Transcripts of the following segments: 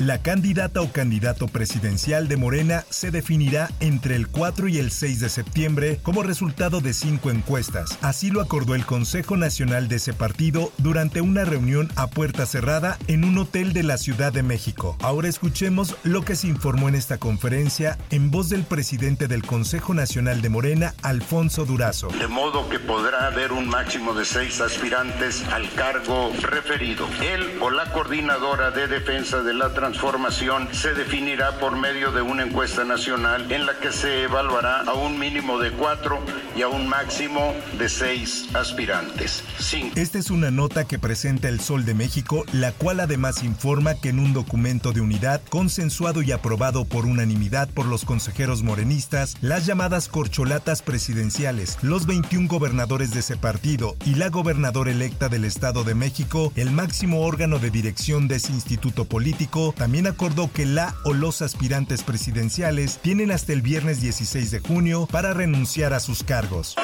La candidata o candidato presidencial de Morena se definirá entre el 4 y el 6 de septiembre como resultado de cinco encuestas. Así lo acordó el Consejo Nacional de ese partido durante una reunión a puerta cerrada en un hotel de la Ciudad de México. Ahora escuchemos lo que se informó en esta conferencia en voz del presidente del Consejo Nacional de Morena, Alfonso Durazo. De modo que podrá haber un máximo de seis aspirantes al cargo referido. Él o la coordinadora de defensa de la transformación transformación se definirá por medio de una encuesta nacional en la que se evaluará a un mínimo de cuatro y a un máximo de seis aspirantes. Esta es una nota que presenta el Sol de México, la cual además informa que en un documento de unidad consensuado y aprobado por unanimidad por los consejeros morenistas, las llamadas corcholatas presidenciales, los 21 gobernadores de ese partido y la gobernadora electa del Estado de México, el máximo órgano de dirección de ese instituto político, también acordó que la o los aspirantes presidenciales tienen hasta el viernes 16 de junio para renunciar a sus cargos.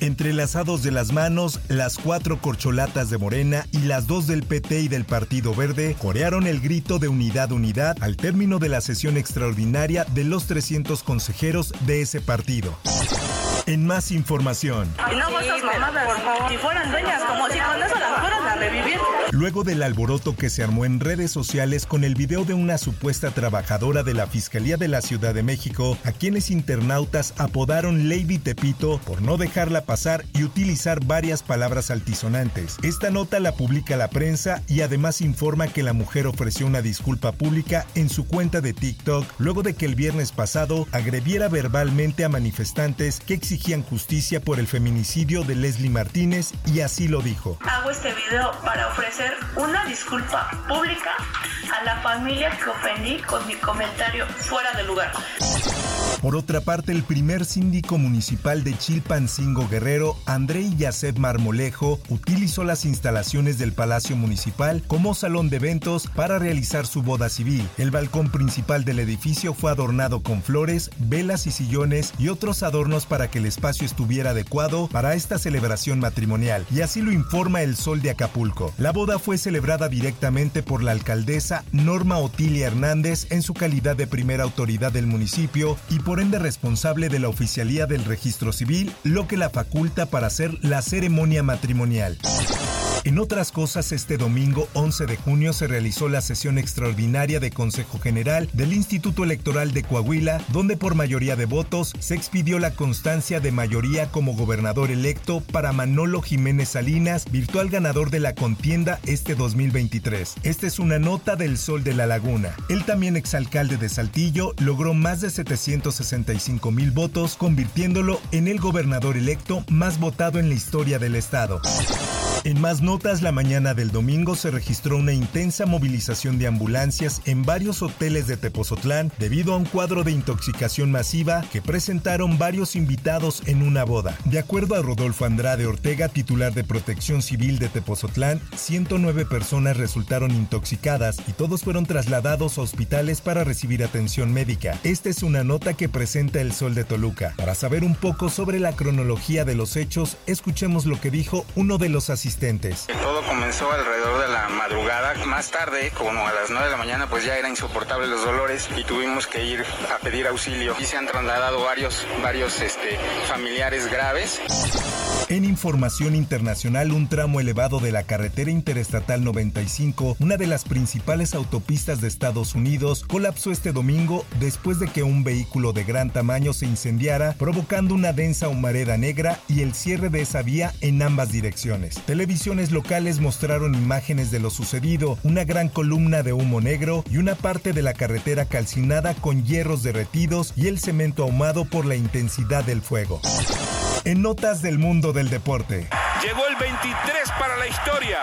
Entrelazados de las manos, las cuatro corcholatas de Morena y las dos del PT y del Partido Verde corearon el grito de unidad, unidad al término de la sesión extraordinaria de los 300 consejeros de ese partido. En más información. Luego del alboroto que se armó en redes sociales con el video de una supuesta trabajadora de la Fiscalía de la Ciudad de México, a quienes internautas apodaron Lady Tepito por no dejarla pasar y utilizar varias palabras altisonantes. Esta nota la publica la prensa y además informa que la mujer ofreció una disculpa pública en su cuenta de TikTok luego de que el viernes pasado agrediera verbalmente a manifestantes que exigían justicia por el feminicidio de Leslie Martínez y así lo dijo. Hago este video para ofrecer una disculpa pública a la familia que ofendí con mi comentario fuera de lugar. Por otra parte, el primer síndico municipal de Chilpancingo Guerrero, André Yacet Marmolejo, utilizó las instalaciones del Palacio Municipal como salón de eventos para realizar su boda civil. El balcón principal del edificio fue adornado con flores, velas y sillones y otros adornos para que el espacio estuviera adecuado para esta celebración matrimonial, y así lo informa el Sol de Acapulco. La boda fue celebrada directamente por la alcaldesa Norma Otilia Hernández en su calidad de primera autoridad del municipio y por ende responsable de la oficialía del registro civil, lo que la faculta para hacer la ceremonia matrimonial. En otras cosas, este domingo 11 de junio se realizó la sesión extraordinaria de Consejo General del Instituto Electoral de Coahuila, donde por mayoría de votos se expidió la constancia de mayoría como gobernador electo para Manolo Jiménez Salinas, virtual ganador de la contienda este 2023. Esta es una nota del Sol de la Laguna. El también exalcalde de Saltillo logró más de 765 mil votos, convirtiéndolo en el gobernador electo más votado en la historia del estado. En más notas, la mañana del domingo se registró una intensa movilización de ambulancias en varios hoteles de Tepozotlán debido a un cuadro de intoxicación masiva que presentaron varios invitados en una boda. De acuerdo a Rodolfo Andrade Ortega, titular de Protección Civil de Tepozotlán, 109 personas resultaron intoxicadas y todos fueron trasladados a hospitales para recibir atención médica. Esta es una nota que presenta el Sol de Toluca. Para saber un poco sobre la cronología de los hechos, escuchemos lo que dijo uno de los asistentes Todo comenzó alrededor de la madrugada. Más tarde, como a las 9 de la mañana, pues ya era insoportable los dolores y tuvimos que ir a pedir auxilio. Y se han trasladado varios, varios este, familiares graves. En información internacional, un tramo elevado de la carretera interestatal 95, una de las principales autopistas de Estados Unidos, colapsó este domingo después de que un vehículo de gran tamaño se incendiara, provocando una densa humareda negra y el cierre de esa vía en ambas direcciones. Televisiones locales mostraron imágenes de lo sucedido, una gran columna de humo negro y una parte de la carretera calcinada con hierros derretidos y el cemento ahumado por la intensidad del fuego. En notas del mundo del deporte. Llegó el 23 para la historia.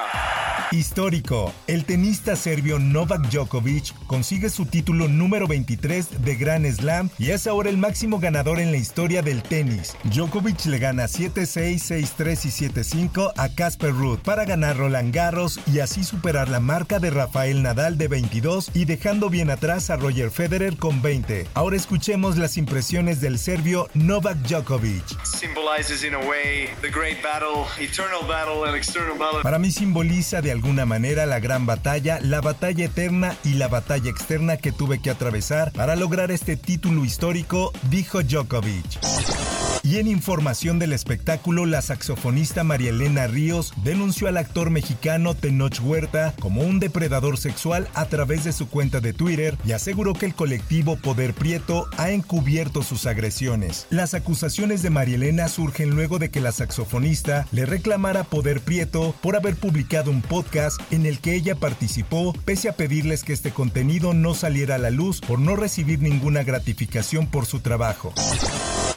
Histórico, el tenista serbio Novak Djokovic consigue su título número 23 de Grand Slam y es ahora el máximo ganador en la historia del tenis. Djokovic le gana 7-6, 6-3 y 7-5 a Casper Ruud para ganar Roland Garros y así superar la marca de Rafael Nadal de 22 y dejando bien atrás a Roger Federer con 20. Ahora escuchemos las impresiones del serbio Novak Djokovic. Para mí simboliza de alguna manera la gran batalla, la batalla eterna y la batalla externa que tuve que atravesar para lograr este título histórico, dijo Djokovic. Y en información del espectáculo, la saxofonista María Elena Ríos denunció al actor mexicano Tenoch Huerta como un depredador sexual a través de su cuenta de Twitter y aseguró que el colectivo Poder Prieto ha encubierto sus agresiones. Las acusaciones de María Elena surgen luego de que la saxofonista le reclamara Poder Prieto por haber publicado un podcast en el que ella participó, pese a pedirles que este contenido no saliera a la luz por no recibir ninguna gratificación por su trabajo.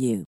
you.